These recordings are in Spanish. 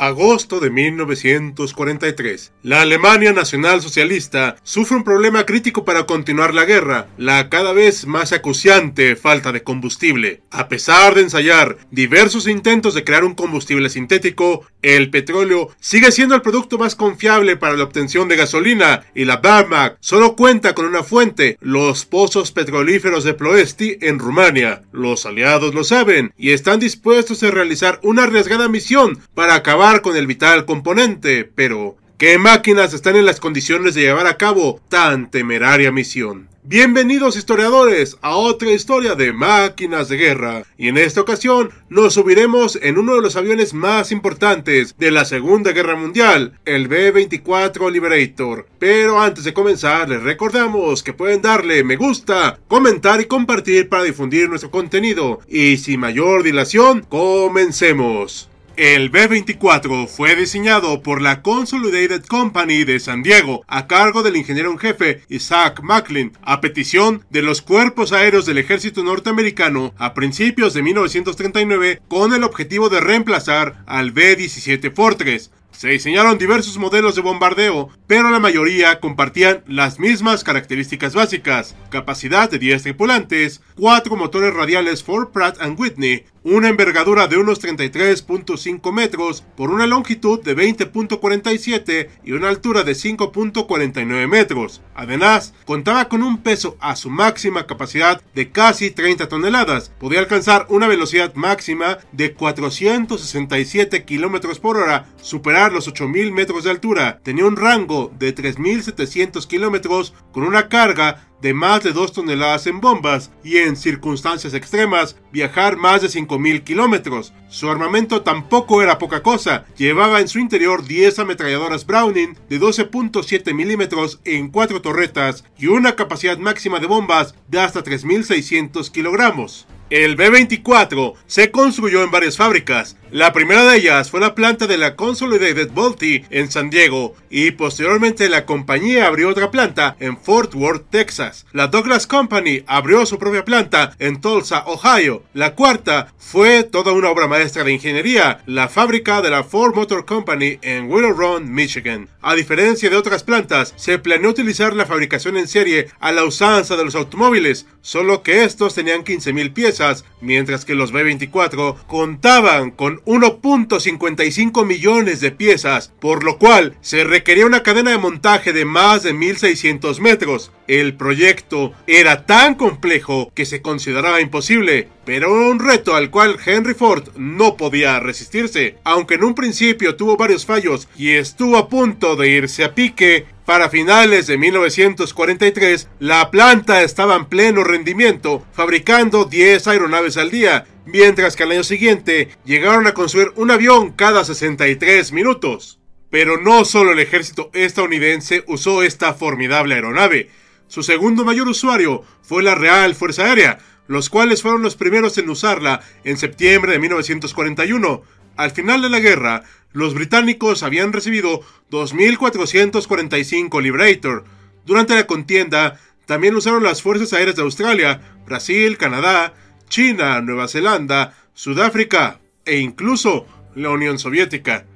Agosto de 1943. La Alemania Nacional Socialista sufre un problema crítico para continuar la guerra, la cada vez más acuciante falta de combustible. A pesar de ensayar diversos intentos de crear un combustible sintético, el petróleo sigue siendo el producto más confiable para la obtención de gasolina y la Wehrmacht solo cuenta con una fuente, los pozos petrolíferos de Ploesti en Rumania. Los aliados lo saben y están dispuestos a realizar una arriesgada misión para acabar con el vital componente, pero ¿qué máquinas están en las condiciones de llevar a cabo tan temeraria misión? Bienvenidos historiadores a otra historia de máquinas de guerra y en esta ocasión nos subiremos en uno de los aviones más importantes de la Segunda Guerra Mundial, el B-24 Liberator. Pero antes de comenzar les recordamos que pueden darle me gusta, comentar y compartir para difundir nuestro contenido y sin mayor dilación, comencemos. El B-24 fue diseñado por la Consolidated Company de San Diego a cargo del ingeniero en jefe Isaac Macklin a petición de los cuerpos aéreos del ejército norteamericano a principios de 1939 con el objetivo de reemplazar al B-17 Fortress. Se diseñaron diversos modelos de bombardeo, pero la mayoría compartían las mismas características básicas: capacidad de 10 tripulantes, 4 motores radiales Ford Pratt Whitney, una envergadura de unos 33.5 metros por una longitud de 20.47 y una altura de 5.49 metros. Además, contaba con un peso a su máxima capacidad de casi 30 toneladas. Podía alcanzar una velocidad máxima de 467 kilómetros por hora, superar los 8.000 metros de altura. Tenía un rango de 3.700 kilómetros con una carga de más de 2 toneladas en bombas y en circunstancias extremas viajar más de 5.000 kilómetros. Su armamento tampoco era poca cosa, llevaba en su interior 10 ametralladoras Browning de 12.7 milímetros en 4 torretas y una capacidad máxima de bombas de hasta 3.600 kilogramos. El B-24 se construyó en varias fábricas, la primera de ellas fue la planta de la Consolidated Bolte en San Diego y posteriormente la compañía abrió otra planta en Fort Worth, Texas. La Douglas Company abrió su propia planta en Tulsa, Ohio. La cuarta fue toda una obra maestra de ingeniería, la fábrica de la Ford Motor Company en Willow Run, Michigan. A diferencia de otras plantas, se planeó utilizar la fabricación en serie a la usanza de los automóviles, solo que estos tenían 15.000 piezas, mientras que los B-24 contaban con 1.55 millones de piezas, por lo cual se requería una cadena de montaje de más de 1600 metros. El proyecto era tan complejo que se consideraba imposible, pero un reto al cual Henry Ford no podía resistirse, aunque en un principio tuvo varios fallos y estuvo a punto de irse a pique. Para finales de 1943, la planta estaba en pleno rendimiento, fabricando 10 aeronaves al día, mientras que al año siguiente llegaron a construir un avión cada 63 minutos. Pero no solo el ejército estadounidense usó esta formidable aeronave, su segundo mayor usuario fue la Real Fuerza Aérea, los cuales fueron los primeros en usarla en septiembre de 1941. Al final de la guerra, los británicos habían recibido 2.445 Liberator. Durante la contienda, también usaron las Fuerzas Aéreas de Australia, Brasil, Canadá, China, Nueva Zelanda, Sudáfrica e incluso la Unión Soviética.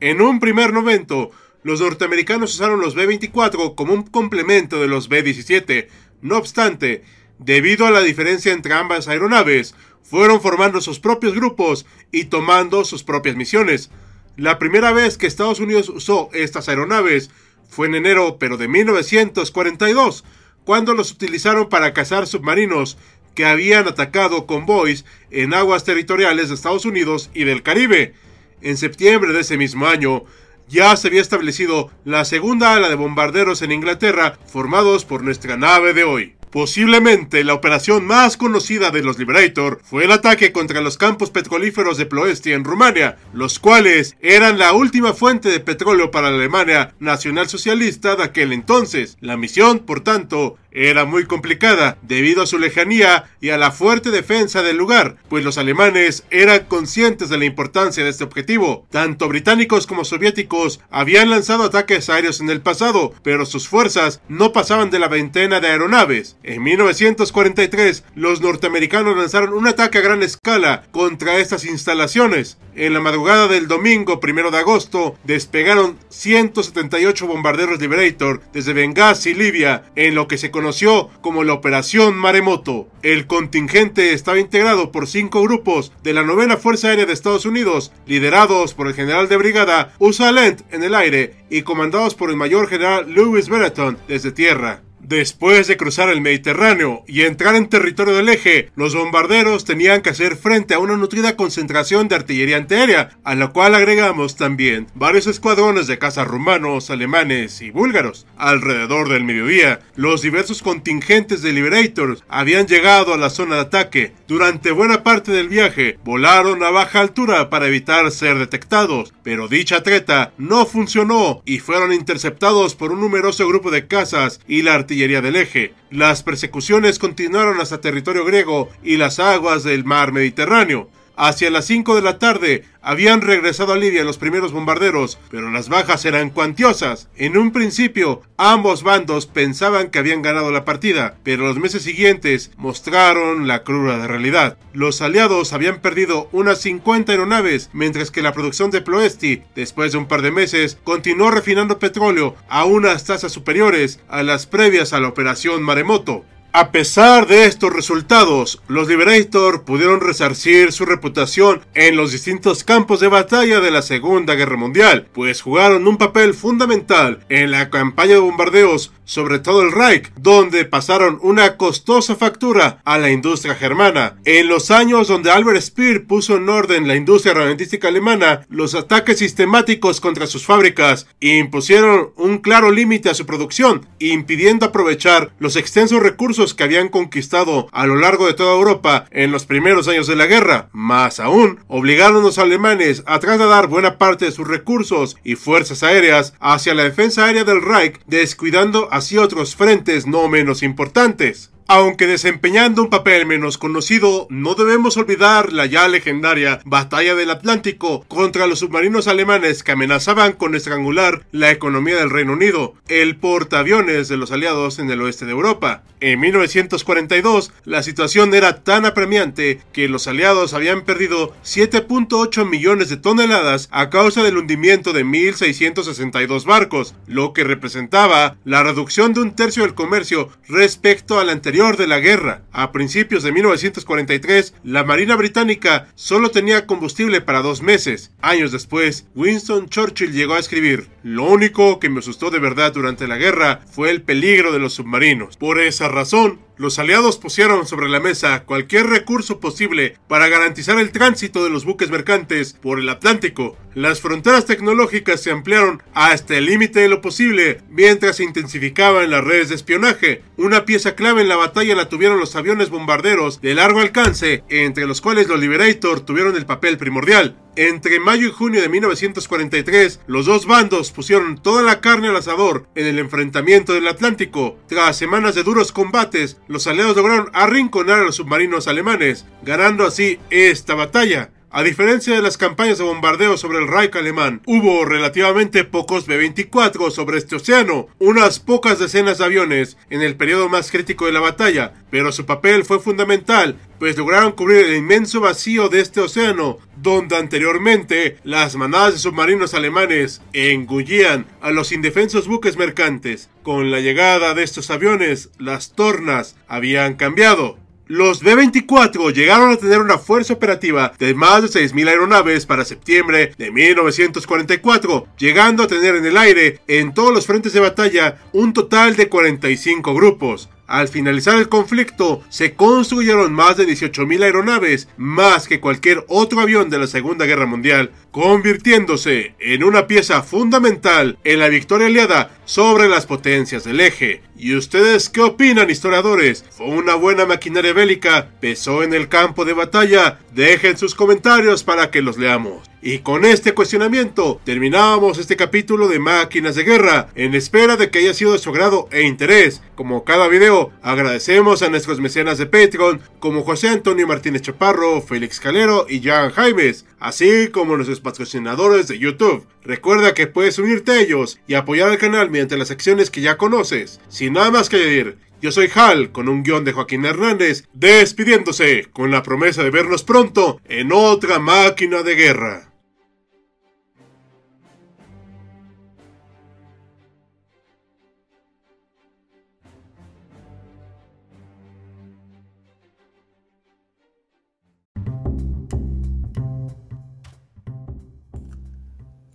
En un primer momento, los norteamericanos usaron los B-24 como un complemento de los B-17. No obstante, debido a la diferencia entre ambas aeronaves, fueron formando sus propios grupos y tomando sus propias misiones. La primera vez que Estados Unidos usó estas aeronaves fue en enero pero de 1942, cuando los utilizaron para cazar submarinos que habían atacado convoys en aguas territoriales de Estados Unidos y del Caribe. En septiembre de ese mismo año, ya se había establecido la segunda ala de bombarderos en Inglaterra, formados por nuestra nave de hoy. Posiblemente la operación más conocida de los Liberator fue el ataque contra los campos petrolíferos de Ploesti en Rumania, los cuales eran la última fuente de petróleo para la Alemania nacionalsocialista de aquel entonces. La misión, por tanto, era muy complicada debido a su lejanía y a la fuerte defensa del lugar, pues los alemanes eran conscientes de la importancia de este objetivo. Tanto británicos como soviéticos habían lanzado ataques aéreos en el pasado, pero sus fuerzas no pasaban de la veintena de aeronaves. En 1943, los norteamericanos lanzaron un ataque a gran escala contra estas instalaciones. En la madrugada del domingo primero de agosto, despegaron 178 bombarderos Liberator desde Benghazi, Libia, en lo que se conoció como la Operación Maremoto. El contingente estaba integrado por cinco grupos de la novena Fuerza Aérea de Estados Unidos, liderados por el general de brigada Usa Lent en el aire y comandados por el mayor general Lewis Brereton desde tierra. Después de cruzar el Mediterráneo y entrar en territorio del eje, los bombarderos tenían que hacer frente a una nutrida concentración de artillería antiaérea, a la cual agregamos también varios escuadrones de cazas rumanos, alemanes y búlgaros. Alrededor del mediodía, los diversos contingentes de Liberators habían llegado a la zona de ataque. Durante buena parte del viaje, volaron a baja altura para evitar ser detectados, pero dicha treta no funcionó y fueron interceptados por un numeroso grupo de cazas y la artillería del eje. Las persecuciones continuaron hasta territorio griego y las aguas del mar Mediterráneo. Hacia las 5 de la tarde habían regresado a Libia los primeros bombarderos, pero las bajas eran cuantiosas. En un principio, ambos bandos pensaban que habían ganado la partida, pero los meses siguientes mostraron la cruda realidad. Los aliados habían perdido unas 50 aeronaves, mientras que la producción de Ploesti, después de un par de meses, continuó refinando petróleo a unas tasas superiores a las previas a la operación Maremoto. A pesar de estos resultados, los Liberator pudieron resarcir su reputación en los distintos campos de batalla de la Segunda Guerra Mundial, pues jugaron un papel fundamental en la campaña de bombardeos sobre todo el Reich, donde pasaron una costosa factura a la industria germana. En los años donde Albert Speer puso en orden la industria armamentística alemana, los ataques sistemáticos contra sus fábricas impusieron un claro límite a su producción, impidiendo aprovechar los extensos recursos que habían conquistado a lo largo de toda Europa en los primeros años de la guerra. Más aún, obligaron a los alemanes a trasladar buena parte de sus recursos y fuerzas aéreas hacia la defensa aérea del Reich, descuidando así otros frentes no menos importantes. Aunque desempeñando un papel menos conocido, no debemos olvidar la ya legendaria Batalla del Atlántico contra los submarinos alemanes que amenazaban con estrangular la economía del Reino Unido, el portaaviones de los aliados en el oeste de Europa. En 1942, la situación era tan apremiante que los aliados habían perdido 7.8 millones de toneladas a causa del hundimiento de 1.662 barcos, lo que representaba la reducción de un tercio del comercio respecto al anterior de la guerra. A principios de 1943, la Marina Británica solo tenía combustible para dos meses. Años después, Winston Churchill llegó a escribir, lo único que me asustó de verdad durante la guerra fue el peligro de los submarinos. Por esa razón, los aliados pusieron sobre la mesa cualquier recurso posible para garantizar el tránsito de los buques mercantes por el Atlántico. Las fronteras tecnológicas se ampliaron hasta el límite de lo posible mientras se intensificaban las redes de espionaje. Una pieza clave en la batalla la tuvieron los aviones bombarderos de largo alcance, entre los cuales los Liberator tuvieron el papel primordial. Entre mayo y junio de 1943, los dos bandos pusieron toda la carne al asador en el enfrentamiento del Atlántico. Tras semanas de duros combates, los aliados lograron arrinconar a los submarinos alemanes, ganando así esta batalla. A diferencia de las campañas de bombardeo sobre el Reich alemán, hubo relativamente pocos B-24 sobre este océano, unas pocas decenas de aviones en el periodo más crítico de la batalla, pero su papel fue fundamental, pues lograron cubrir el inmenso vacío de este océano, donde anteriormente las manadas de submarinos alemanes engullían a los indefensos buques mercantes. Con la llegada de estos aviones, las tornas habían cambiado. Los B-24 llegaron a tener una fuerza operativa de más de 6.000 aeronaves para septiembre de 1944, llegando a tener en el aire, en todos los frentes de batalla, un total de 45 grupos. Al finalizar el conflicto, se construyeron más de 18.000 aeronaves, más que cualquier otro avión de la Segunda Guerra Mundial, convirtiéndose en una pieza fundamental en la victoria aliada sobre las potencias del eje. ¿Y ustedes qué opinan, historiadores? ¿Fue una buena maquinaria bélica? ¿Pesó en el campo de batalla? Dejen sus comentarios para que los leamos. Y con este cuestionamiento terminamos este capítulo de Máquinas de Guerra, en espera de que haya sido de su agrado e interés. Como cada video, agradecemos a nuestros mecenas de Patreon, como José Antonio Martínez Chaparro, Félix Calero y Jan Jaimes, así como nuestros patrocinadores de YouTube. Recuerda que puedes unirte a ellos y apoyar al canal mediante las acciones que ya conoces. Nada más que añadir, yo soy Hal, con un guion de Joaquín Hernández, despidiéndose, con la promesa de vernos pronto en otra máquina de guerra.